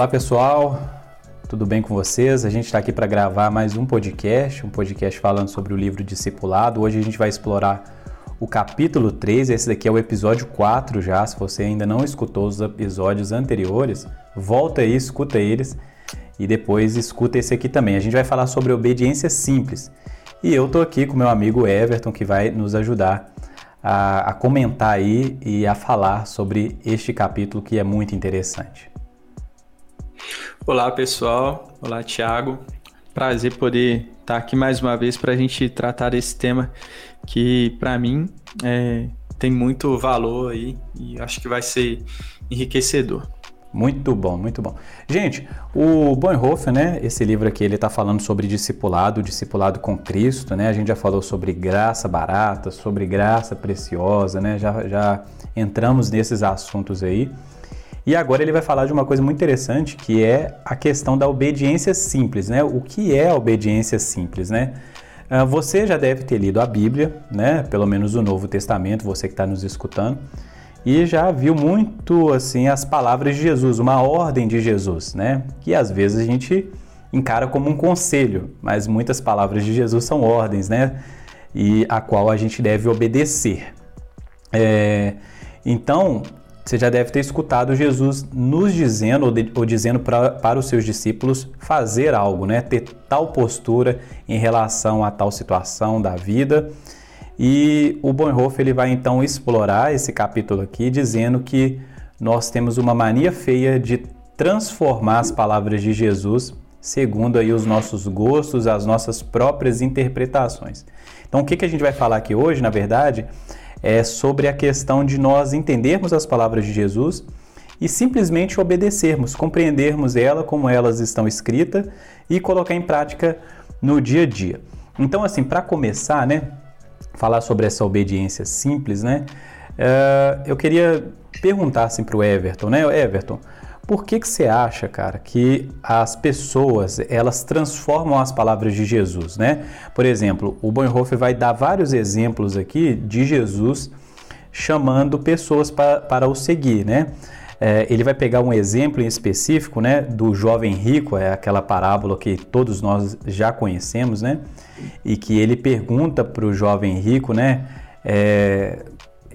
Olá pessoal, tudo bem com vocês? A gente está aqui para gravar mais um podcast, um podcast falando sobre o livro Discipulado. Hoje a gente vai explorar o capítulo 3, esse daqui é o episódio 4 já. Se você ainda não escutou os episódios anteriores, volta aí, escuta eles e depois escuta esse aqui também. A gente vai falar sobre obediência simples. E eu tô aqui com meu amigo Everton que vai nos ajudar a, a comentar aí e a falar sobre este capítulo que é muito interessante. Olá, pessoal. Olá, Thiago. Prazer poder estar aqui mais uma vez para a gente tratar desse tema que, para mim, é, tem muito valor aí e acho que vai ser enriquecedor. Muito bom, muito bom. Gente, o Bonhoeffer, né, esse livro aqui, ele está falando sobre discipulado, discipulado com Cristo, né? A gente já falou sobre graça barata, sobre graça preciosa, né? Já, já entramos nesses assuntos aí. E agora ele vai falar de uma coisa muito interessante, que é a questão da obediência simples, né? O que é a obediência simples, né? Ah, você já deve ter lido a Bíblia, né? Pelo menos o Novo Testamento, você que está nos escutando, e já viu muito assim as palavras de Jesus, uma ordem de Jesus, né? Que às vezes a gente encara como um conselho, mas muitas palavras de Jesus são ordens, né? E a qual a gente deve obedecer. É, então, você já deve ter escutado Jesus nos dizendo ou, de, ou dizendo pra, para os seus discípulos fazer algo, né? Ter tal postura em relação a tal situação da vida. E o Bonhoeffer ele vai então explorar esse capítulo aqui dizendo que nós temos uma mania feia de transformar as palavras de Jesus segundo aí os nossos gostos, as nossas próprias interpretações. Então, o que, que a gente vai falar aqui hoje, na verdade, é sobre a questão de nós entendermos as palavras de Jesus e simplesmente obedecermos, compreendermos ela como elas estão escritas e colocar em prática no dia a dia. Então, assim, para começar, né, falar sobre essa obediência simples, né, uh, eu queria perguntar assim para o Everton, né, Everton, por que, que você acha, cara, que as pessoas elas transformam as palavras de Jesus, né? Por exemplo, o Bonhoeffer vai dar vários exemplos aqui de Jesus chamando pessoas para, para o seguir, né? É, ele vai pegar um exemplo em específico, né, do jovem rico, é aquela parábola que todos nós já conhecemos, né? E que ele pergunta para o jovem rico, né, é,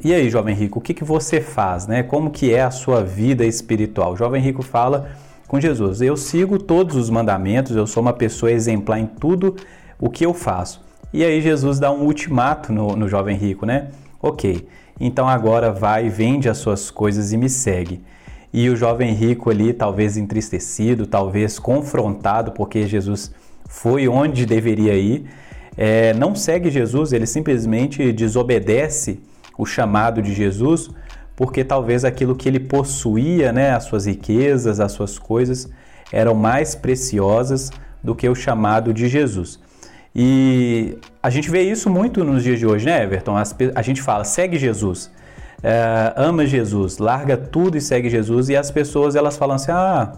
e aí, jovem rico, o que, que você faz, né? Como que é a sua vida espiritual? O jovem rico fala com Jesus: Eu sigo todos os mandamentos, eu sou uma pessoa exemplar em tudo o que eu faço. E aí Jesus dá um ultimato no, no jovem rico, né? Ok, então agora vai, vende as suas coisas e me segue. E o jovem rico ali, talvez entristecido, talvez confrontado, porque Jesus foi onde deveria ir, é, não segue Jesus, ele simplesmente desobedece o chamado de Jesus, porque talvez aquilo que ele possuía, né, as suas riquezas, as suas coisas, eram mais preciosas do que o chamado de Jesus. E a gente vê isso muito nos dias de hoje, né, Everton? As, a gente fala, segue Jesus, é, ama Jesus, larga tudo e segue Jesus, e as pessoas elas falam assim: ah,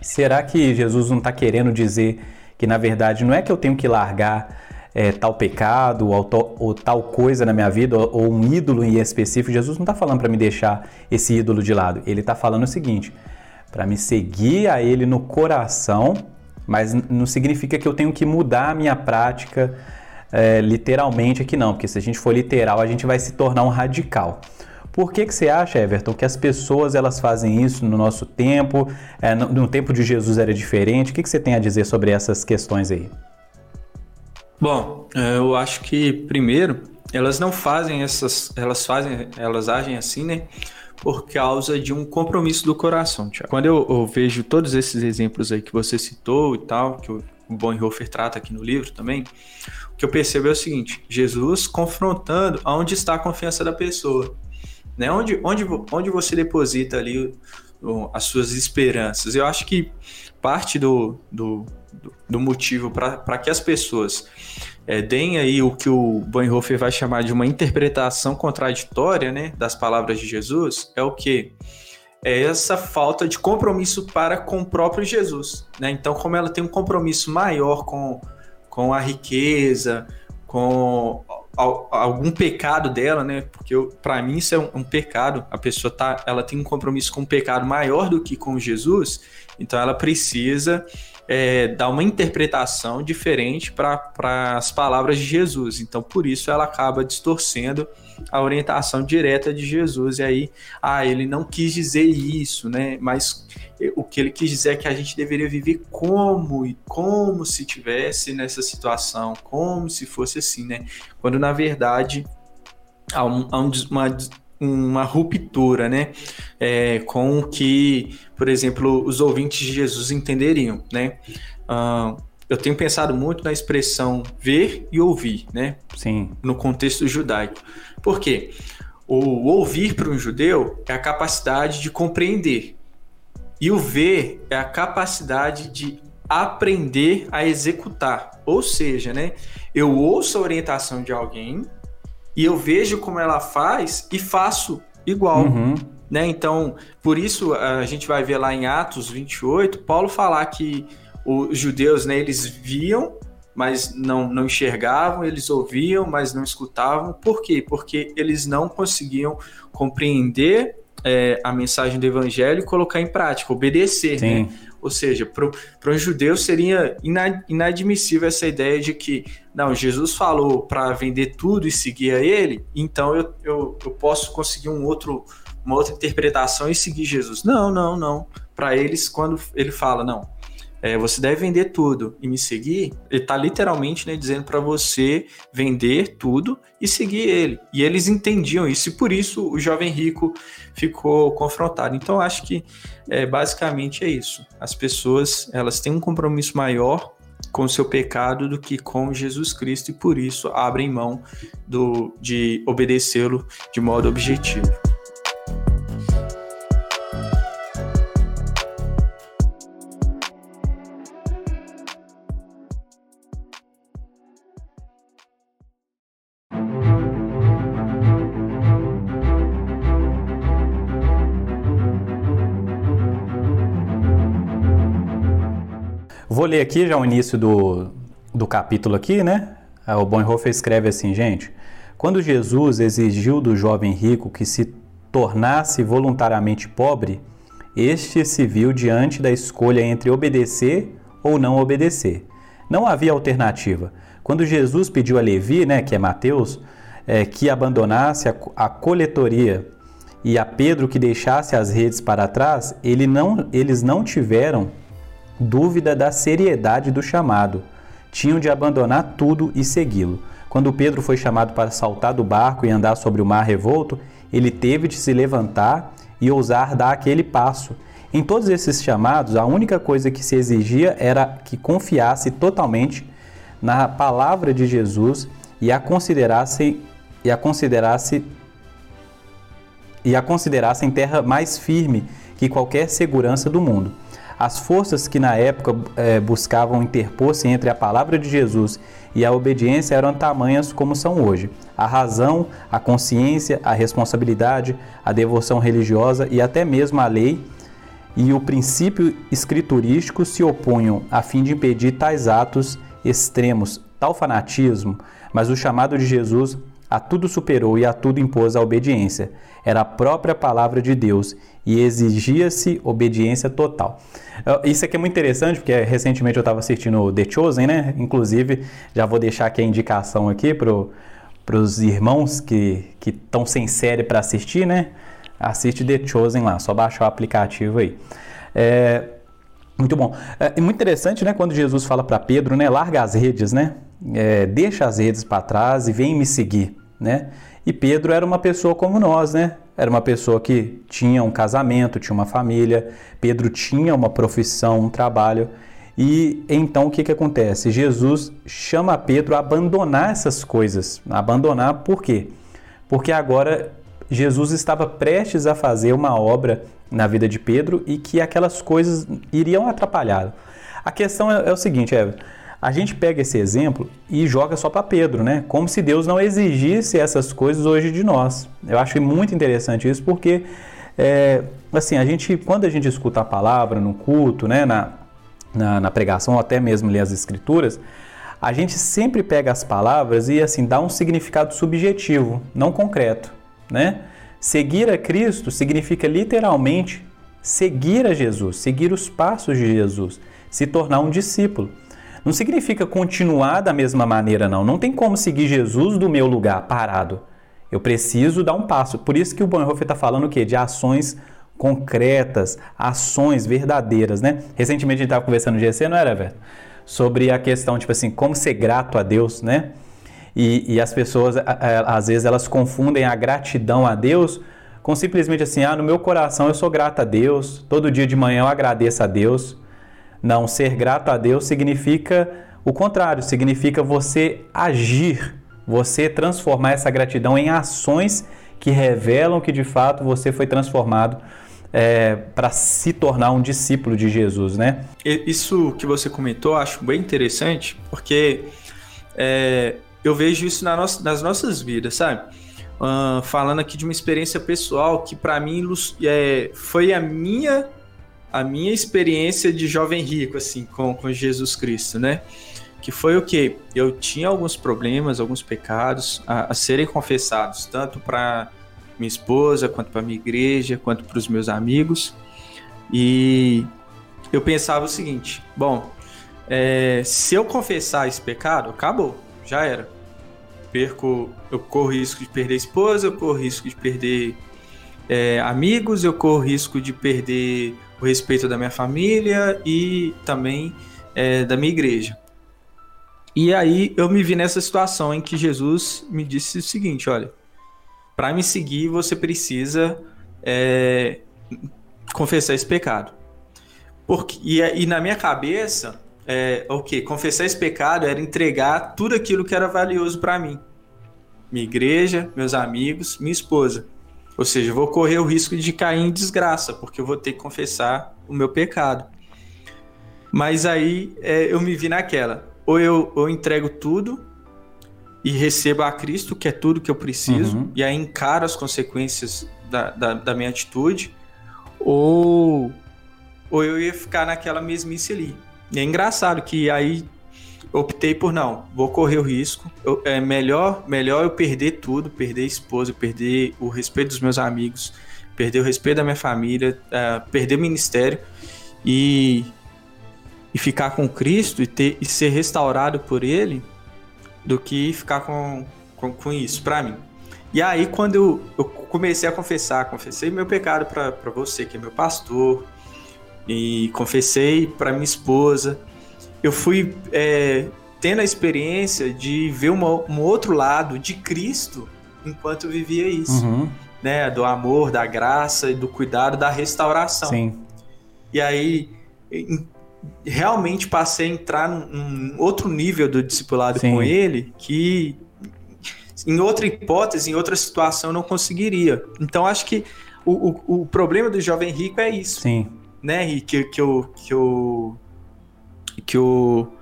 será que Jesus não está querendo dizer que na verdade não é que eu tenho que largar é, tal pecado ou, ou, tal coisa na minha vida, ou, ou um ídolo em específico, Jesus não está falando para me deixar esse ídolo de lado. Ele está falando o seguinte: para me seguir a Ele no coração, mas não significa que eu tenho que mudar a minha prática é, literalmente aqui, não, porque se a gente for literal, a gente vai se tornar um radical. Por que, que você acha, Everton, que as pessoas elas fazem isso no nosso tempo? É, no, no, tempo de Jesus era diferente? O que, que você tem a dizer sobre essas questões aí? Bom, é, eu acho que primeiro elas não fazem essas, elas fazem, elas agem assim, né? Por causa de um compromisso do coração, Tiago. Quando eu, eu, vejo todos esses exemplos aí que você citou e tal, que o Bonhoeffer trata aqui no livro também, o que eu percebo é o seguinte: Jesus confrontando aonde está a confiança da pessoa, né? Onde, onde, onde você deposita ali as suas esperanças. Eu acho que parte do, do, do motivo para que as pessoas é, deem aí o que o Bonhoeffer vai chamar de uma interpretação contraditória né, das palavras de Jesus é o que? É essa falta de compromisso para com o próprio Jesus. Né? Então, como ela tem um compromisso maior com, com a riqueza, com algum pecado dela, né? Porque para mim isso é um, um, pecado. A pessoa tá, ela tem um compromisso com um pecado maior do que com Jesus, então ela precisa é, dar uma interpretação diferente para as palavras de Jesus. Então, por isso ela acaba distorcendo a orientação direta de Jesus. E aí, ah, ele não quis dizer isso, né? Mas o que ele quis dizer é que a gente deveria viver como e como se tivesse nessa situação, como se fosse assim, né? Quando na verdade há, um, há um, uma, uma ruptura, né? É, com o que, por exemplo, os ouvintes de Jesus entenderiam, né? Uh, eu tenho pensado muito na expressão ver e ouvir, né? Sim. No contexto judaico. Por quê? O ouvir para um judeu é a capacidade de compreender. E o ver é a capacidade de aprender a executar. Ou seja, né? Eu ouço a orientação de alguém e eu vejo como ela faz e faço igual. Uhum. Né? Então, por isso a gente vai ver lá em Atos 28, Paulo falar que os judeus, né, eles viam, mas não, não enxergavam, eles ouviam, mas não escutavam. Por quê? Porque eles não conseguiam compreender é, a mensagem do evangelho e colocar em prática, obedecer. Né? Ou seja, para um judeu seria inadmissível essa ideia de que, não, Jesus falou para vender tudo e seguir a ele, então eu, eu, eu posso conseguir um outro, uma outra interpretação e seguir Jesus. Não, não, não. Para eles, quando ele fala, não, é, você deve vender tudo e me seguir, ele está literalmente né, dizendo para você vender tudo e seguir ele. E eles entendiam isso, e por isso o jovem rico ficou confrontado. Então, acho que é, basicamente é isso. As pessoas elas têm um compromisso maior com o seu pecado do que com Jesus Cristo, e por isso abrem mão do, de obedecê-lo de modo objetivo. Vou ler aqui já o início do, do capítulo aqui, né? Ah, o Bonhoeffer escreve assim, gente. Quando Jesus exigiu do jovem rico que se tornasse voluntariamente pobre, este se viu diante da escolha entre obedecer ou não obedecer. Não havia alternativa. Quando Jesus pediu a Levi, né, que é Mateus, é, que abandonasse a, a coletoria e a Pedro que deixasse as redes para trás, ele não, eles não tiveram dúvida da seriedade do chamado. Tinham de abandonar tudo e segui-lo. Quando Pedro foi chamado para saltar do barco e andar sobre o mar revolto, ele teve de se levantar e ousar dar aquele passo. Em todos esses chamados, a única coisa que se exigia era que confiasse totalmente na palavra de Jesus e a considerasse e a considerasse e a considerasse em terra mais firme que qualquer segurança do mundo. As forças que na época é, buscavam interpor-se entre a palavra de Jesus e a obediência eram tamanhas como são hoje. A razão, a consciência, a responsabilidade, a devoção religiosa e até mesmo a lei e o princípio escriturístico se opunham a fim de impedir tais atos extremos, tal fanatismo, mas o chamado de Jesus a tudo superou e a tudo impôs a obediência. Era a própria palavra de Deus e exigia-se obediência total. Isso aqui é muito interessante porque recentemente eu estava assistindo The Chosen, né? Inclusive, já vou deixar aqui a indicação aqui para os irmãos que estão sem série para assistir, né? Assiste The Chosen lá, só baixar o aplicativo aí. É, muito bom. É muito interessante, né? Quando Jesus fala para Pedro, né? Larga as redes, né? É, deixa as redes para trás e vem me seguir, né? E Pedro era uma pessoa como nós, né? Era uma pessoa que tinha um casamento, tinha uma família, Pedro tinha uma profissão, um trabalho. E então o que, que acontece? Jesus chama Pedro a abandonar essas coisas. Abandonar por quê? Porque agora Jesus estava prestes a fazer uma obra na vida de Pedro e que aquelas coisas iriam atrapalhá-lo. A questão é, é o seguinte, é, a gente pega esse exemplo e joga só para Pedro, né? Como se Deus não exigisse essas coisas hoje de nós. Eu acho muito interessante isso porque, é, assim, a gente, quando a gente escuta a palavra no culto, né, na, na, na pregação, ou até mesmo ler as escrituras, a gente sempre pega as palavras e assim dá um significado subjetivo, não concreto, né? Seguir a Cristo significa literalmente seguir a Jesus, seguir os passos de Jesus, se tornar um discípulo. Não significa continuar da mesma maneira, não. Não tem como seguir Jesus do meu lugar, parado. Eu preciso dar um passo. Por isso que o Bonhoeffer está falando o quê? De ações concretas, ações verdadeiras, né? Recentemente a gente estava conversando no GC, não era, velho? Sobre a questão, tipo assim, como ser grato a Deus, né? E, e as pessoas, às vezes, elas confundem a gratidão a Deus com simplesmente assim: ah, no meu coração eu sou grato a Deus, todo dia de manhã eu agradeço a Deus. Não, ser grato a Deus significa o contrário, significa você agir, você transformar essa gratidão em ações que revelam que de fato você foi transformado é, para se tornar um discípulo de Jesus, né? Isso que você comentou, acho bem interessante, porque é, eu vejo isso na nossa, nas nossas vidas, sabe? Uh, falando aqui de uma experiência pessoal que para mim é, foi a minha a minha experiência de jovem rico assim com, com Jesus Cristo, né? Que foi o que eu tinha alguns problemas, alguns pecados a, a serem confessados, tanto para minha esposa, quanto para minha igreja, quanto para os meus amigos. E eu pensava o seguinte: bom, é, se eu confessar esse pecado, acabou, já era perco, eu corro risco de perder esposa, eu corro risco de perder é, amigos, eu corro risco de perder o respeito da minha família e também é, da minha igreja. E aí eu me vi nessa situação em que Jesus me disse o seguinte: olha, para me seguir você precisa é, confessar esse pecado. Porque, e, e na minha cabeça é, o que? Confessar esse pecado era entregar tudo aquilo que era valioso para mim. Minha igreja, meus amigos, minha esposa. Ou seja, eu vou correr o risco de cair em desgraça, porque eu vou ter que confessar o meu pecado. Mas aí é, eu me vi naquela. Ou eu, eu entrego tudo e recebo a Cristo, que é tudo que eu preciso, uhum. e aí encaro as consequências da, da, da minha atitude, ou, ou eu ia ficar naquela mesmice ali. E é engraçado que aí optei por não, vou correr o risco. Eu, é melhor, melhor eu perder tudo, perder a esposa, perder o respeito dos meus amigos, perder o respeito da minha família, uh, perder o ministério e, e ficar com Cristo e, ter, e ser restaurado por Ele, do que ficar com, com, com isso para mim. E aí, quando eu, eu, comecei a confessar, confessei meu pecado para você, que é meu pastor, e confessei para minha esposa. Eu fui é, tendo a experiência de ver uma, um outro lado de Cristo enquanto eu vivia isso, uhum. né? Do amor, da graça e do cuidado, da restauração. Sim. E aí realmente passei a entrar num, outro nível do discipulado Sim. com ele que em outra hipótese, em outra situação, eu não conseguiria. Então acho que o, o, o problema do jovem rico é isso. Sim né, que, que, o, que, o, que o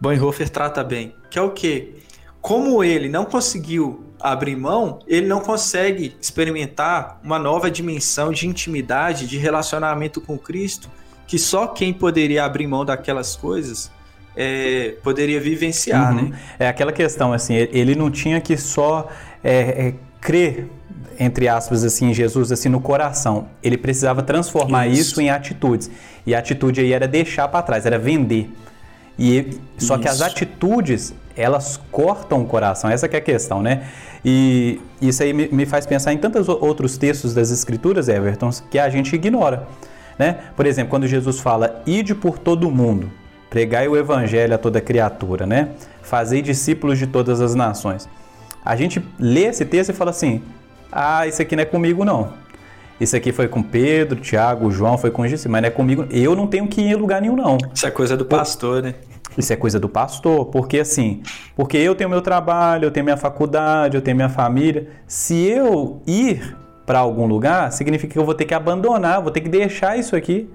Bonhoeffer trata bem, que é o que? Como ele não conseguiu abrir mão, ele não consegue experimentar uma nova dimensão de intimidade, de relacionamento com Cristo, que só quem poderia abrir mão daquelas coisas é, poderia vivenciar, uhum. né? É aquela questão, assim, ele não tinha que só é, é, crer entre aspas, assim, Jesus, assim, no coração. Ele precisava transformar isso, isso em atitudes. E a atitude aí era deixar para trás, era vender. E só isso. que as atitudes, elas cortam o coração. Essa é a questão, né? E isso aí me, faz pensar em tantos outros textos das escrituras, Everton, que a gente ignora, né? Por exemplo, quando Jesus fala: "Ide por todo o mundo, pregai o evangelho a toda criatura", né? Fazei discípulos de todas as nações. A gente lê esse texto e fala assim: ah, isso aqui não é comigo não. Isso aqui foi com Pedro, Tiago, João, foi com Jesus, mas não é comigo. Eu não tenho que ir em lugar nenhum, não. Isso é coisa do pastor, né? Isso é coisa do pastor, porque assim, porque eu tenho meu trabalho, eu tenho minha faculdade, eu tenho minha família. Se eu ir para algum lugar, significa que eu vou ter que abandonar, vou ter que deixar isso aqui.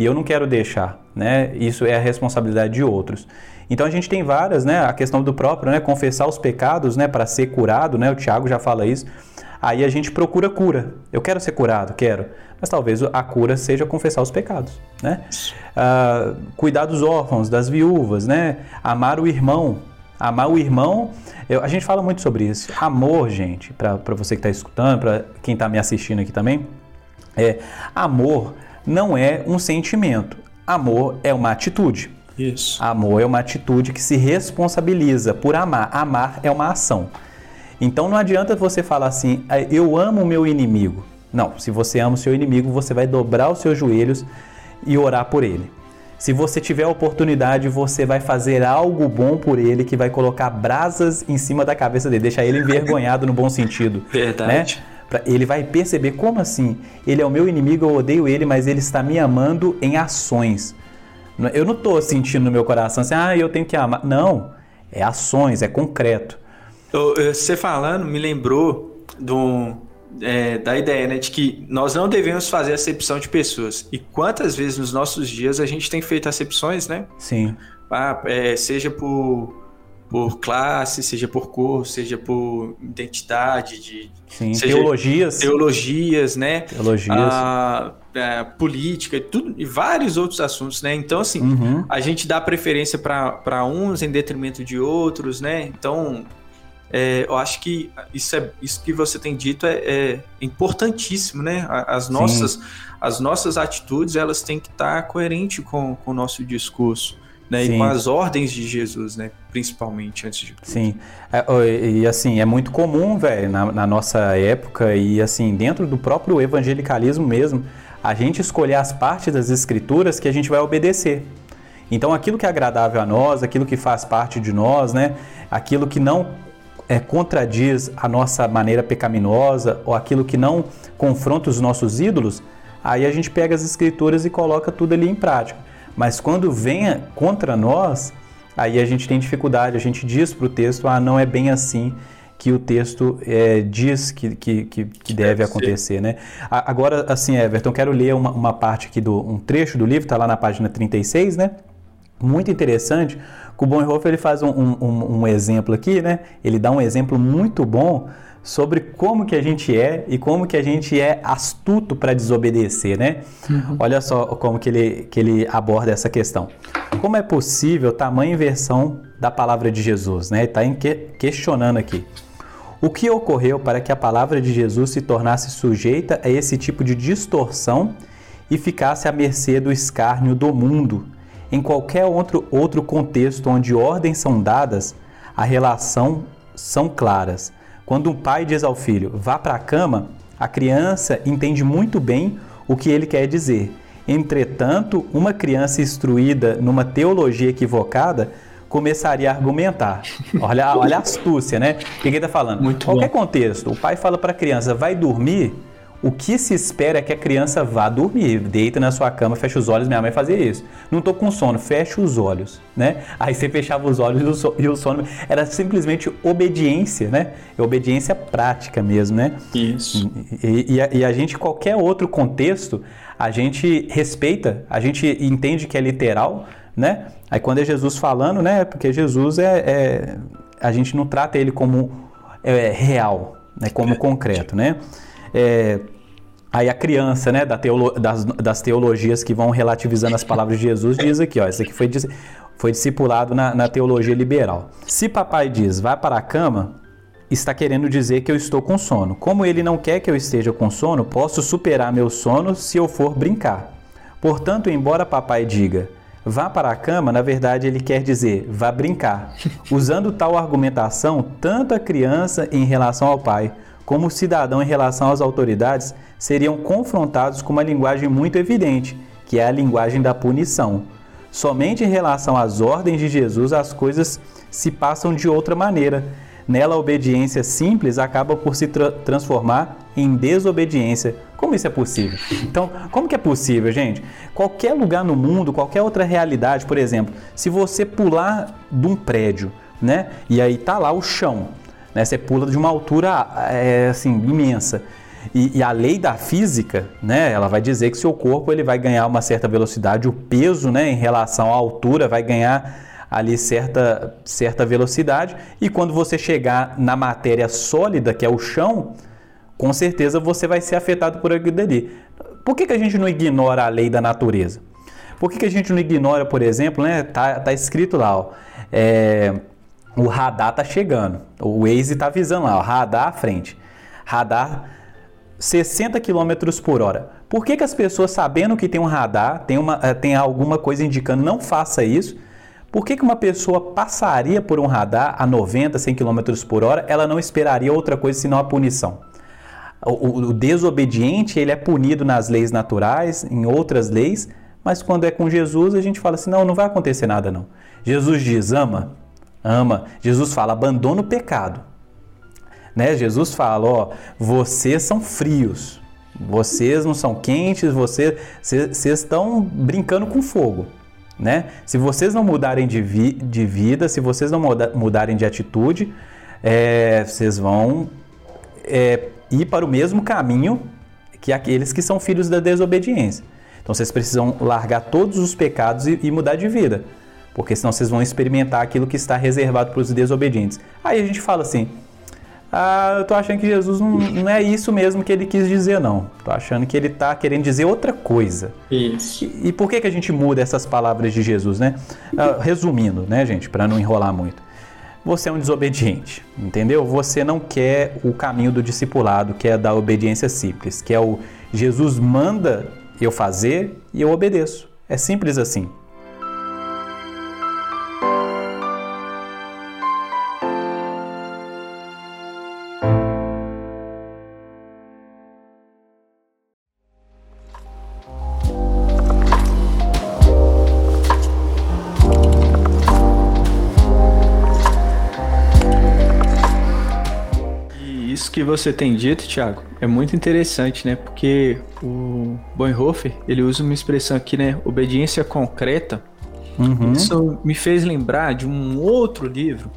E eu não quero deixar, né? Isso é a responsabilidade de outros. Então a gente tem várias, né? A questão do próprio, né? Confessar os pecados, né? Para ser curado, né? O Tiago já fala isso. Aí a gente procura cura. Eu quero ser curado, quero. Mas talvez a cura seja confessar os pecados, né? Uh, cuidar dos órfãos, das viúvas, né? Amar o irmão. Amar o irmão, eu, a gente fala muito sobre isso. Amor, gente, para você que está escutando, para quem está me assistindo aqui também, é amor não é um sentimento. Amor é uma atitude. Isso. Amor é uma atitude que se responsabiliza por amar. Amar é uma ação. Então não adianta você falar assim, ah, eu amo o meu inimigo. Não, se você ama o seu inimigo, você vai dobrar os seus joelhos e orar por ele. Se você tiver a oportunidade, você vai fazer algo bom por ele que vai colocar brasas em cima da cabeça dele, deixar ele envergonhado no bom sentido. Verdade. Né? Ele vai perceber como assim? Ele é o meu inimigo, eu odeio ele, mas ele está me amando em ações. Eu não estou sentindo no meu coração assim, ah, eu tenho que amar. Não, é ações, é concreto. Você falando me lembrou do, é, da ideia né, de que nós não devemos fazer acepção de pessoas. E quantas vezes nos nossos dias a gente tem feito acepções, né? Sim. Ah, é, seja por, por classe, seja por cor, seja por identidade, de, Sim, teologias. Teologias, né? Teologias. Ah, é, política e, tudo, e vários outros assuntos, né? Então, assim, uhum. a gente dá preferência para uns em detrimento de outros, né? Então, é, eu acho que isso, é, isso que você tem dito é, é importantíssimo, né? As nossas, as nossas atitudes elas têm que estar coerentes com, com o nosso discurso. Né, e com as ordens de Jesus, né? Principalmente antes de tudo. Sim. É, e assim, é muito comum, velho, na, na, nossa época e assim, dentro do próprio evangelicalismo mesmo, a gente escolher as partes das escrituras que a gente vai obedecer. Então, aquilo que é agradável a nós, aquilo que faz parte de nós, né? Aquilo que não é, contradiz a nossa maneira pecaminosa ou aquilo que não confronta os nossos ídolos, aí a gente pega as escrituras e coloca tudo ali em prática. Mas quando vem contra nós, aí a gente tem dificuldade, a gente diz para o texto, ah, não é bem assim que o texto é, diz que, que, que, que deve acontecer, né? Agora, assim, Everton, quero ler uma, uma parte aqui, do, um trecho do livro, está lá na página 36, né? Muito interessante, o Bonhoeffer ele faz um, um, um, exemplo aqui, né? Ele dá um exemplo muito bom sobre como que a gente é e como que a gente é astuto para desobedecer, né? Uhum. Olha só como que ele, que ele aborda essa questão. Como é possível tamanha inversão da palavra de Jesus, né? Está que, questionando aqui. O que ocorreu para que a palavra de Jesus se tornasse sujeita a esse tipo de distorção e ficasse à mercê do escárnio do mundo? Em qualquer outro, outro contexto onde ordens são dadas, a relação são claras. Quando um pai diz ao filho, vá para a cama, a criança entende muito bem o que ele quer dizer. Entretanto, uma criança instruída numa teologia equivocada começaria a argumentar. Olha, olha a astúcia, né? O que ele está falando? Muito Qualquer bom. contexto, o pai fala para a criança, vai dormir, o que se espera é que a criança vá dormir, deita na sua cama, fecha os olhos. Minha mãe fazia isso. Não estou com sono, fecha os olhos, né? Aí você fechava os olhos e o sono era simplesmente obediência, né? É obediência prática mesmo, né? Isso. E, e, a, e a gente, qualquer outro contexto, a gente respeita, a gente entende que é literal, né? Aí quando é Jesus falando, né? Porque Jesus é, é a gente não trata ele como é, real, né? Como é. concreto, né? É, aí a criança, né, da teolo, das, das, teologias que vão relativizando as palavras de Jesus, diz aqui, ó, isso aqui foi, foi discipulado na, na teologia liberal. Se papai diz, vai para a cama, está querendo dizer que eu estou com sono. Como ele não quer que eu esteja com sono, posso superar meu sono se eu for brincar. Portanto, embora papai diga, vá para a cama, na verdade ele quer dizer, vá brincar. Usando tal argumentação, tanto a criança em relação ao pai, como cidadão em relação às autoridades seriam confrontados com uma linguagem muito evidente, que é a linguagem da punição. Somente em relação às ordens de Jesus as coisas se passam de outra maneira. Nela, a obediência simples acaba por se tra transformar em desobediência. Como isso é possível? Então, como que é possível, gente? Qualquer lugar no mundo, qualquer outra realidade, por exemplo, se você pular de um prédio, né? E aí tá lá o chão, né? Você pula de uma altura é, assim imensa. E, e, a lei da física, né, ela vai dizer que seu corpo ele vai ganhar uma certa velocidade, o peso, né, em relação à altura vai ganhar ali certa, certa velocidade. E quando você chegar na matéria sólida, que é o chão, com certeza você vai ser afetado por aquilo dali. Por que, que a gente não ignora a lei da natureza? Por que, que a gente não ignora, por exemplo, né? Tá, tá escrito lá, ó, é, o radar tá chegando, o Waze tá avisando lá, ó, radar à frente. Radar 60 km por hora. Por que, que as pessoas, sabendo que tem um radar, tem, uma, eh, tem alguma coisa indicando não faça isso, por que, que uma pessoa passaria por um radar a 90, 100 km por hora, ela não esperaria outra coisa senão a punição? O, o, desobediente ele é punido nas leis naturais, em outras leis, mas quando é com Jesus a gente fala assim, não, não vai acontecer nada não. Jesus diz, ama, ama. Jesus fala, abandona o pecado. Né? Jesus fala, ó, vocês são frios, vocês não são quentes, vocês, vocês estão brincando com fogo. Né? Se vocês não mudarem de, vi, de vida, se vocês não muda, mudarem de atitude, é, vocês vão é, ir para o mesmo caminho que aqueles que são filhos da desobediência. Então vocês precisam largar todos os pecados e, e mudar de vida, porque senão vocês vão experimentar aquilo que está reservado para os desobedientes. Aí a gente fala assim: ah, eu tô achando que Jesus não, não, é isso mesmo que ele quis dizer, não. Tô achando que ele tá querendo dizer outra coisa. Isso. E, e por que, que a gente muda essas palavras de Jesus, né? Ah, resumindo, né, gente, para não enrolar muito você é um desobediente, entendeu? Você não quer o caminho do discipulado, que é da obediência simples, que é o Jesus manda eu fazer e eu obedeço. É simples assim. Você tem dito, Thiago, é muito interessante, né? Porque o Bonhoeffer, ele usa uma expressão aqui, né? Obediência concreta. Uhum. Isso me fez lembrar de um outro livro,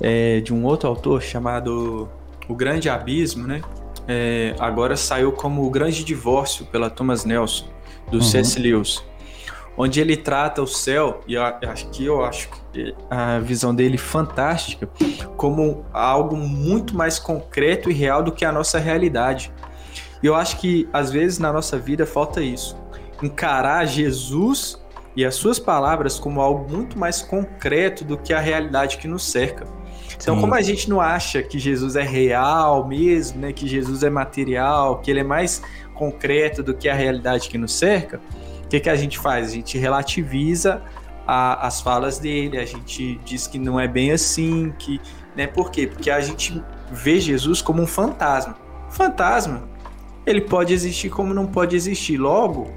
é, de um outro autor chamado O Grande Abismo, né? É, agora saiu como O Grande Divórcio, pela Thomas Nelson, do uhum. C.S. Lewis onde ele trata o céu, e acho que eu acho a visão dele fantástica, como algo muito mais concreto e real do que a nossa realidade. E eu acho que às vezes na nossa vida falta isso. Encarar Jesus e as suas palavras como algo muito mais concreto do que a realidade que nos cerca. Então, Sim. como a gente não acha que Jesus é real mesmo, né, que Jesus é material, que ele é mais concreto do que a realidade que nos cerca, que, que a gente faz? A gente relativiza a, as falas dele, a gente diz que não é bem assim, que, né? Por quê? Porque a gente vê Jesus como um fantasma. Fantasma, ele pode existir como não pode existir. Logo,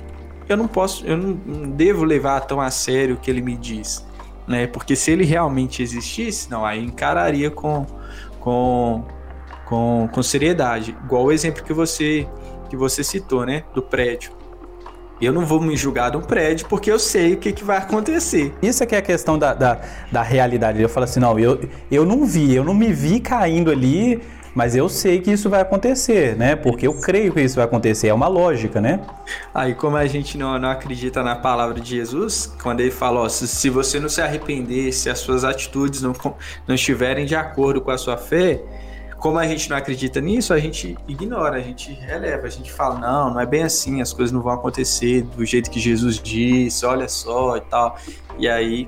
eu não posso, eu não, não devo levar tão a sério o que ele me diz, né? Porque se ele realmente existisse, não, aí encararia com com com, com seriedade. Igual o exemplo que você que você citou, né, do prédio. Eu não vou me julgar de um prédio porque eu sei o que, que vai acontecer. Isso é que é a questão da, da, da realidade. Eu falo assim, não, eu, eu não vi, eu não me vi caindo ali, mas eu sei que isso vai acontecer, né? Porque eu creio que isso vai acontecer, é uma lógica, né? Aí, como a gente não, não acredita na palavra de Jesus, quando ele fala, ó, se, se você não se arrepender, se as suas atitudes não, não estiverem de acordo com a sua fé, como a gente não acredita nisso, a gente ignora, a gente releva, a gente fala, não, não é bem assim, as coisas não vão acontecer do jeito que Jesus disse, olha só e tal. E aí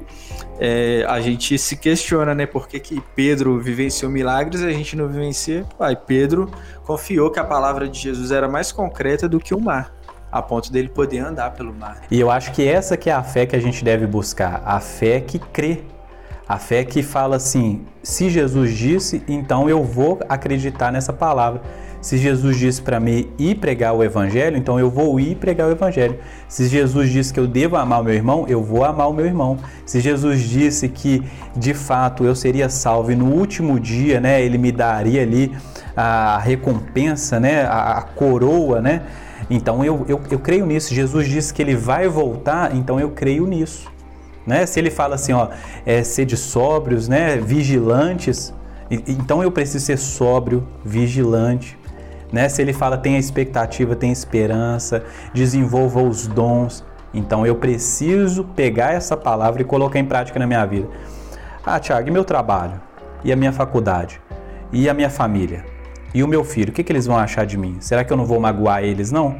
é, a gente se questiona, né? Por que, que Pedro vivenciou milagres e a gente não vivencia? Pai, Pedro confiou que a palavra de Jesus era mais concreta do que o mar a ponto dele poder andar pelo mar. E eu acho que essa que é a fé que a gente deve buscar, a fé que crê a fé que fala assim: se Jesus disse, então eu vou acreditar nessa palavra. Se Jesus disse para mim ir pregar o evangelho, então eu vou ir pregar o evangelho. Se Jesus disse que eu devo amar o meu irmão, eu vou amar o meu irmão. Se Jesus disse que de fato eu seria salvo e no último dia, né, ele me daria ali a recompensa, né, a, a coroa, né? Então eu, eu, eu creio nisso. Jesus disse que ele vai voltar, então eu creio nisso. Né? Se ele fala assim, ó, é, sede sóbrios, né, vigilantes, então eu preciso ser sóbrio, vigilante, né? Se ele fala tenha expectativa, tenha esperança, desenvolva os dons, então eu preciso pegar essa palavra e colocar em prática na minha vida. Ah, Tiago, e meu trabalho? E a minha faculdade? E a minha família? E o meu filho? O que, que eles vão achar de mim? Será que eu não vou magoar eles, não?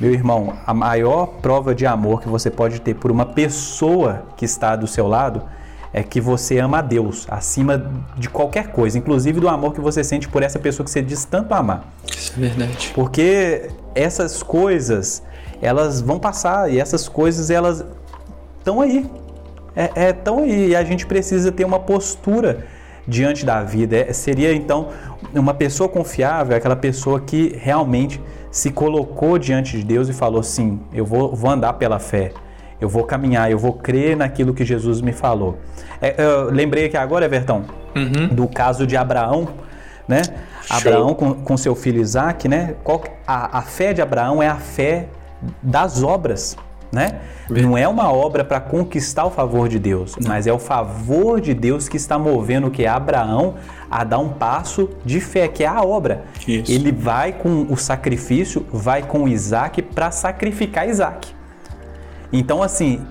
Meu irmão, a maior prova de amor que você pode ter por uma pessoa que está do seu lado é que você ama a Deus acima de qualquer coisa, inclusive do amor que você sente por essa pessoa que você diz tanto amar. Isso é verdade. Porque essas coisas, elas vão passar e essas coisas, elas estão aí. É, é aí e a gente precisa ter uma postura diante da vida. É, seria então uma pessoa confiável, aquela pessoa que realmente se colocou diante de Deus e falou assim: Eu vou, vou andar pela fé, eu vou caminhar, eu vou crer naquilo que Jesus me falou. É, eu lembrei aqui agora, Everton, uhum. do caso de Abraão, né? Show. Abraão com, com, seu filho Isaac, né? Qual, a, a fé de Abraão é a fé das obras né? Não é uma obra para conquistar o favor de Deus, mas é o favor de Deus que está movendo que Abraão a dar um passo de fé, que é a obra. Isso. Ele vai com o sacrifício, vai com Isaac para sacrificar Isaac. Então, assim,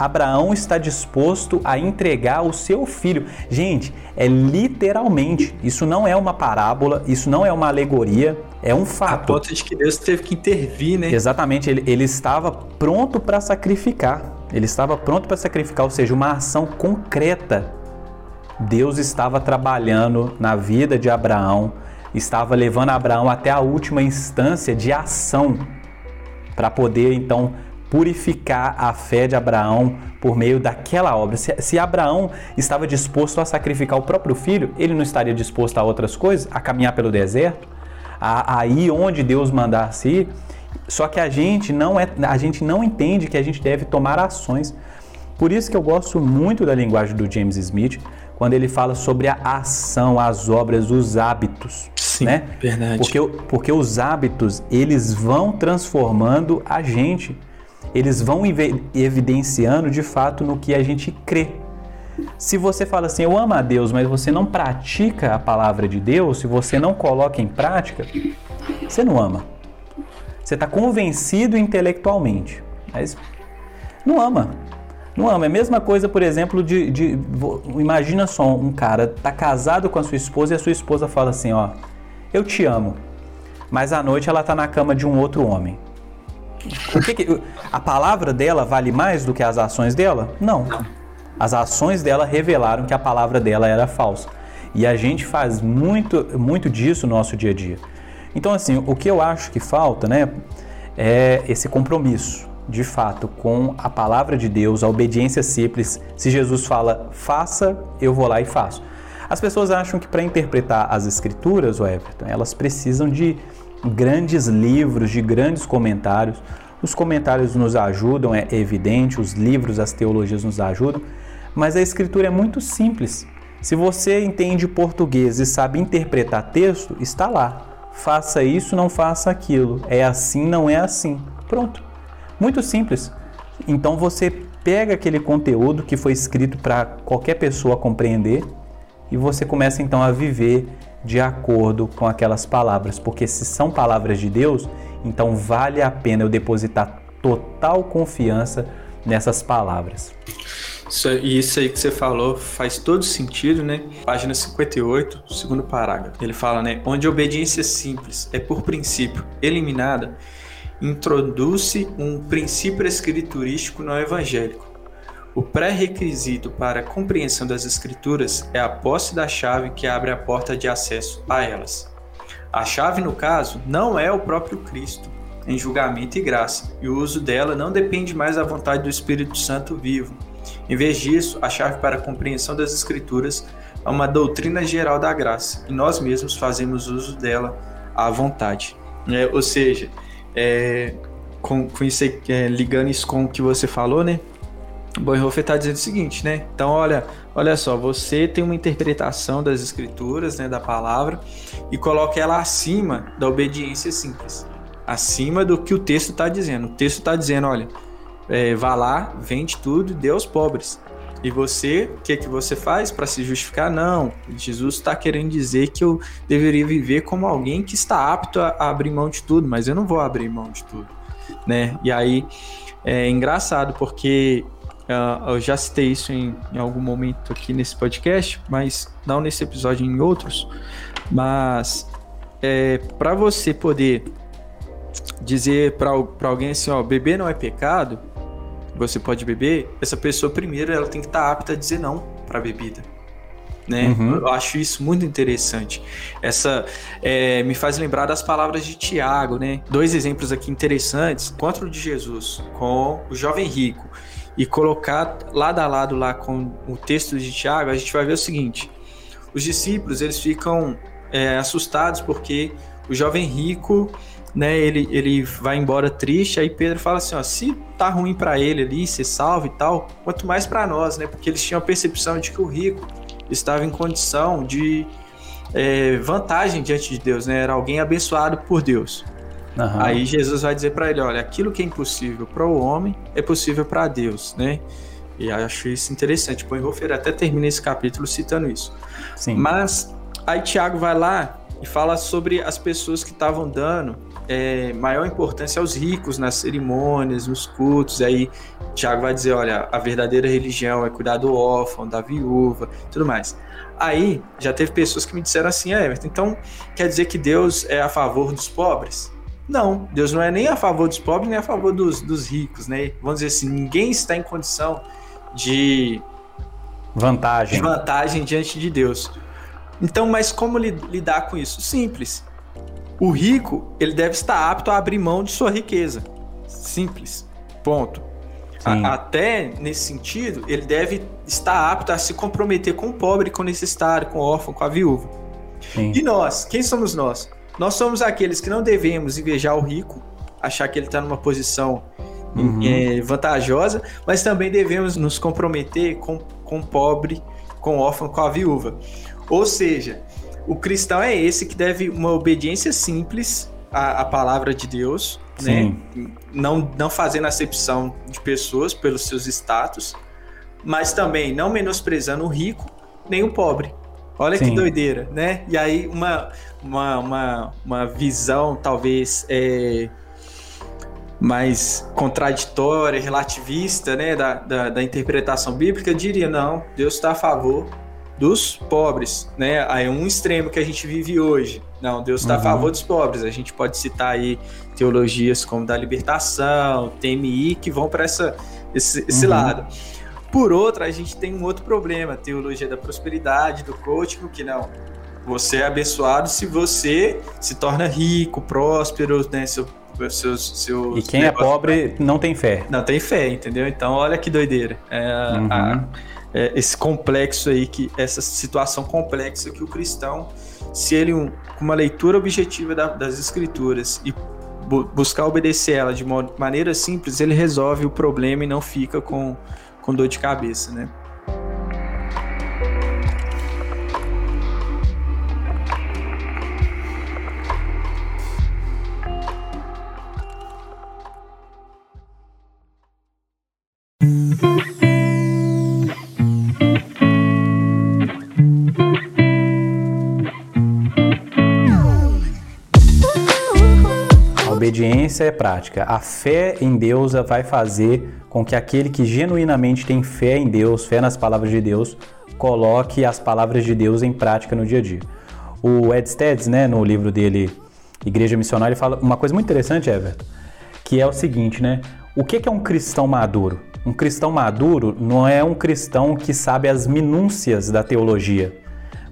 Abraão está disposto a entregar o seu filho. Gente, é literalmente, isso não é uma parábola, isso não é uma alegoria, é um fato. A ponto de que Deus teve que intervir, né? Exatamente, ele, ele estava pronto para sacrificar. Ele estava pronto para sacrificar, ou seja, uma ação concreta. Deus estava trabalhando na vida de Abraão, estava levando Abraão até a última instância de ação para poder então purificar a fé de Abraão por meio daquela obra. Se, se, Abraão estava disposto a sacrificar o próprio filho, ele não estaria disposto a outras coisas, a caminhar pelo deserto, a, a ir onde Deus mandasse ir. Só que a gente não é, a gente não entende que a gente deve tomar ações. Por isso que eu gosto muito da linguagem do James Smith, quando ele fala sobre a ação, as obras, os hábitos. Sim, né? verdade. Porque, porque os hábitos, eles vão transformando a gente eles vão evidenciando de fato no que a gente crê. Se você fala assim, eu amo a Deus, mas você não pratica a palavra de Deus, se você não coloca em prática, você não ama. Você está convencido intelectualmente, mas não ama. Não ama. É a mesma coisa, por exemplo, de, de imagina só um cara tá casado com a sua esposa e a sua esposa fala assim, ó, eu te amo, mas à noite ela tá na cama de um outro homem. Que que, a palavra dela vale mais do que as ações dela? Não. As ações dela revelaram que a palavra dela era falsa. E a gente faz muito, muito disso no nosso dia a dia. Então, assim, o que eu acho que falta, né, é esse compromisso, de fato, com a palavra de Deus, a obediência simples. Se Jesus fala, faça, eu vou lá e faço. As pessoas acham que para interpretar as escrituras, o Everton, elas precisam de grandes livros, de grandes comentários. Os comentários nos ajudam, é evidente, os livros, as teologias nos ajudam, mas a escritura é muito simples. Se você entende português e sabe interpretar texto, está lá. Faça isso, não faça aquilo. É assim, não é assim. Pronto. Muito simples. Então você pega aquele conteúdo que foi escrito para qualquer pessoa compreender e você começa então a viver de acordo com aquelas palavras, porque se são palavras de Deus, então vale a pena eu depositar total confiança nessas palavras. Isso, isso aí que você falou faz todo sentido, né? Página 58, segundo parágrafo. Ele fala, né? Onde a obediência simples é por princípio eliminada, introduz-se um princípio escriturístico no evangélico o pré-requisito para a compreensão das Escrituras é a posse da chave que abre a porta de acesso a elas. A chave, no caso, não é o próprio Cristo, em julgamento e graça, e o uso dela não depende mais da vontade do Espírito Santo vivo. Em vez disso, a chave para a compreensão das Escrituras é uma doutrina geral da graça, e nós mesmos fazemos uso dela à vontade. É, ou seja, é, com, com isso é, ligando isso com o que você falou, né? Bonhoeffer está dizendo o seguinte, né? Então, olha, olha só, você tem uma interpretação das escrituras, né, da palavra, e coloca ela acima da obediência simples, acima do que o texto está dizendo. O texto está dizendo, olha, é, vá lá, vende tudo dê aos pobres. E você, o que, que você faz para se justificar? Não, Jesus está querendo dizer que eu deveria viver como alguém que está apto a, a abrir mão de tudo, mas eu não vou abrir mão de tudo, né? E aí é engraçado porque uh, eu já citei isso em, em algum momento aqui nesse podcast, mas não nesse episódio, em outros. Mas é, para você poder dizer para alguém assim, ó, beber não é pecado, você pode beber, essa pessoa primeiro ela tem que estar tá apta a dizer não para a bebida. Né? Uhum. Eu acho isso muito interessante. Essa é, me faz lembrar das palavras de Tiago, né? Dois exemplos aqui interessantes: encontro de Jesus com o jovem rico e colocar lado a lado lá com o texto de Tiago, a gente vai ver o seguinte: os discípulos eles ficam é, assustados porque o jovem rico né, ele, ele vai embora triste, aí Pedro fala assim, ó, se tá ruim para ele ali, ser salvo e tal, quanto mais para nós, né, porque eles tinham a percepção de que o rico estava em condição de é, vantagem diante de Deus, né, era alguém abençoado por Deus. Uhum. Aí Jesus vai dizer para ele, olha, aquilo que é impossível para o homem é possível para Deus, né? E acho isso interessante. Bonhoeffer até termina esse capítulo citando isso. Sim. Mas aí Tiago vai lá e fala sobre as pessoas que estavam dando é, maior importância aos ricos nas cerimônias, nos cultos. Aí Tiago vai dizer: olha, a verdadeira religião é cuidar do órfão, da viúva, tudo mais. Aí já teve pessoas que me disseram assim: é, Everton, então quer dizer que Deus é a favor dos pobres? Não, Deus não é nem a favor dos pobres, nem a favor dos, dos ricos, né? Vamos dizer assim, ninguém está em condição de vantagem. De vantagem diante de Deus. Então, mas como lidar com isso? Simples. O rico, ele deve estar apto a abrir mão de sua riqueza. Simples. Ponto. A, até nesse sentido, ele deve estar apto a se comprometer com o pobre, com o necessitado, com o órfão, com a viúva. Sim. E nós, quem somos nós? Nós somos aqueles que não devemos invejar o rico, achar que ele está numa posição uhum. é, vantajosa, mas também devemos nos comprometer com, com o pobre, com o órfão, com a viúva. Ou seja, o cristão é esse que deve uma obediência simples à, à palavra de Deus, né? Não, não fazendo acepção de pessoas pelos seus status, mas também não menosprezando o rico nem o pobre. Olha Sim. que doideira, né? E aí uma, uma, uma, uma visão talvez é, mais contraditória, relativista, né, da, da, da interpretação bíblica, diria, não, Deus está a favor dos pobres, né? Aí um extremo que a gente vive hoje. Não, Deus está uhum. a favor dos pobres. A gente pode citar aí teologias como da libertação, TMI, que vão para esse, esse uhum. lado. Por outra, a gente tem um outro problema, teologia da prosperidade, do coaching, que não. Você é abençoado se você se torna rico, próspero, né? Seu, seus, seus e quem é pobre não tem fé. Não tem fé, entendeu? Então, olha que doideira. É, uhum. a, é, esse complexo aí, que essa situação complexa que o cristão, se ele um, com uma leitura objetiva da, das escrituras e bu buscar obedecer ela de maneira simples, ele resolve o problema e não fica com, com dor de cabeça, né? É prática. A fé em Deus vai fazer com que aquele que genuinamente tem fé em Deus, fé nas palavras de Deus, coloque as palavras de Deus em prática no dia a dia. O Ed Steads, né, no livro dele Igreja Missionária, fala uma coisa muito interessante, Everton, que é o seguinte, né? O que é um cristão maduro? Um cristão maduro não é um cristão que sabe as minúcias da teologia.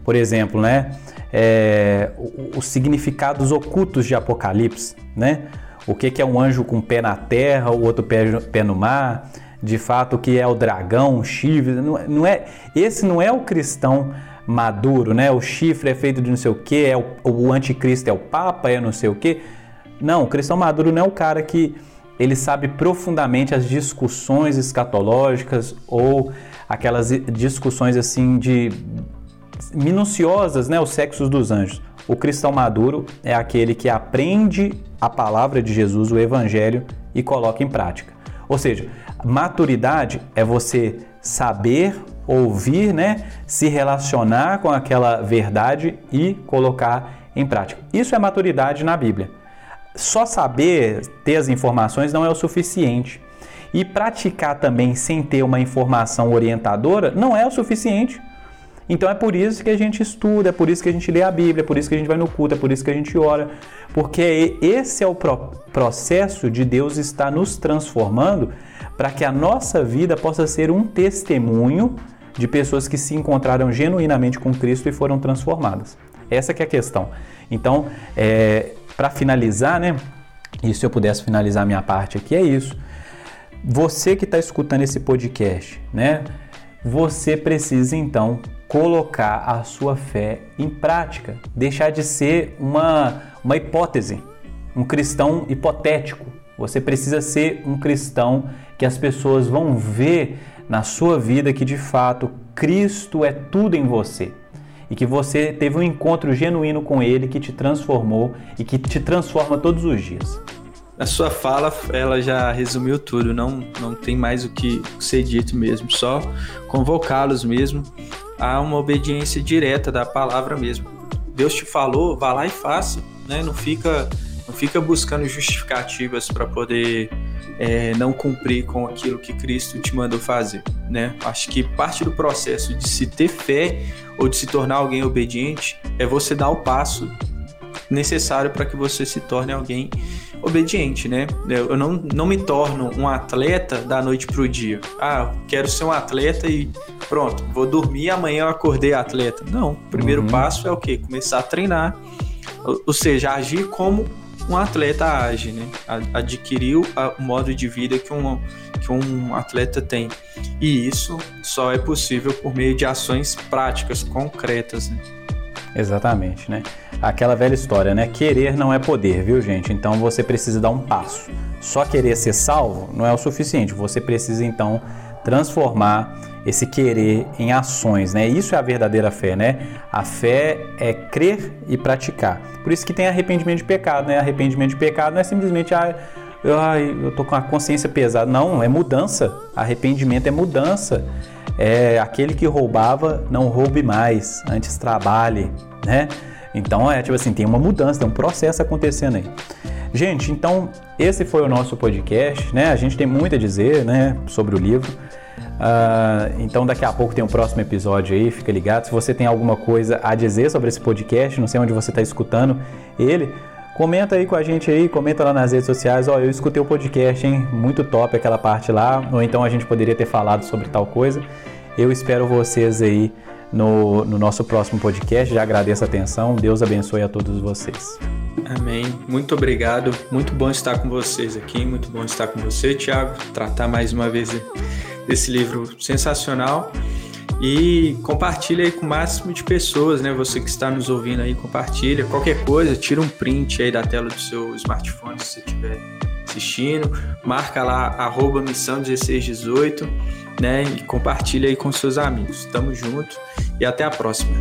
Por exemplo, né? é, os significados ocultos de Apocalipse, né? O que, é um anjo com pé na terra, o outro pé, pé no mar, de fato o que é o dragão, o chifre, não, não, é, esse não é o cristão maduro, né? O chifre é feito de não sei o que, é o, o anticristo é o papa, é não sei o que. Não, o cristão maduro não é o cara que ele sabe profundamente as discussões escatológicas ou aquelas discussões assim de minuciosas, né, os sexos dos anjos. O cristão maduro é aquele que aprende a palavra de Jesus, o evangelho, e coloca em prática. Ou seja, Maturidade é você saber, ouvir, né, se relacionar com aquela verdade e colocar em prática. Isso é maturidade na Bíblia. Só saber ter as informações não é o suficiente. E praticar também sem ter uma informação orientadora não é o suficiente. Então é por isso que a gente estuda, é por isso que a gente lê a Bíblia, é por isso que a gente vai no culto, é por isso que a gente ora, porque esse é o processo de Deus estar nos transformando para que a nossa vida possa ser um testemunho de pessoas que se encontraram genuinamente com Cristo e foram transformadas. Essa que é a questão. Então, é, para finalizar, né? E se eu pudesse finalizar minha parte aqui, é isso. Você que está escutando esse podcast, né? Você precisa então colocar a sua fé em prática, deixar de ser uma, uma hipótese, um cristão hipotético. Você precisa ser um cristão que as pessoas vão ver na sua vida que de fato Cristo é tudo em você e que você teve um encontro genuíno com Ele que te transformou e que te transforma todos os dias. A sua fala, ela já resumiu tudo, não, não tem mais o que ser dito mesmo, só convocá-los mesmo a uma obediência direta da palavra mesmo. Deus te falou, vá lá e faça, né? Não fica, não fica buscando justificativas para poder é, não cumprir com aquilo que Cristo te mandou fazer, né? Acho que parte do processo de se ter fé ou de se tornar alguém obediente é você dar o passo necessário para que você se torne alguém obediente, né? Eu não, não me torno um atleta da noite para o dia. Ah, quero ser um atleta e pronto, vou dormir amanhã eu acordei atleta. Não, o primeiro uhum. passo é o quê? Começar a treinar, ou, ou seja, agir como um atleta age, né? Adquiriu o modo de vida que um, que um atleta tem. E isso só é possível por meio de ações práticas, concretas, né? Exatamente, né? Aquela velha história, né? Querer não é poder, viu, gente? Então você precisa dar um passo. Só querer ser salvo não é o suficiente. Você precisa então transformar esse querer em ações, né? Isso é a verdadeira fé, né? A fé é crer e praticar. Por isso que tem arrependimento de pecado, né? Arrependimento de pecado não é simplesmente ah, eu, eu tô com a consciência pesada. Não, é mudança. Arrependimento é mudança. É aquele que roubava, não roube mais, antes trabalhe, né? Então é tipo assim, tem uma mudança, tem um processo acontecendo aí. Gente, então esse foi o nosso podcast, né? A gente tem muito a dizer, né, sobre o livro. Uh, então daqui a pouco tem um próximo episódio aí, fica ligado. Se você tem alguma coisa a dizer sobre esse podcast, não sei onde você está escutando ele, comenta aí com a gente aí, comenta lá nas redes sociais. Ó, eu escutei o podcast, hein? Muito top aquela parte lá. Ou então a gente poderia ter falado sobre tal coisa. Eu espero vocês aí no, no nosso próximo podcast. Já agradeço a atenção. Deus abençoe a todos vocês. Amém. Muito obrigado. Muito bom estar com vocês aqui. Muito bom estar com você, Tiago. Tratar mais uma vez desse livro sensacional. E compartilha aí com o máximo de pessoas, né? Você que está nos ouvindo aí, compartilha. Qualquer coisa, tira um print aí da tela do seu smartphone se você estiver assistindo. Marca lá, arroba missão 1618, né? E compartilha aí com seus amigos. Tamo junto e até a próxima.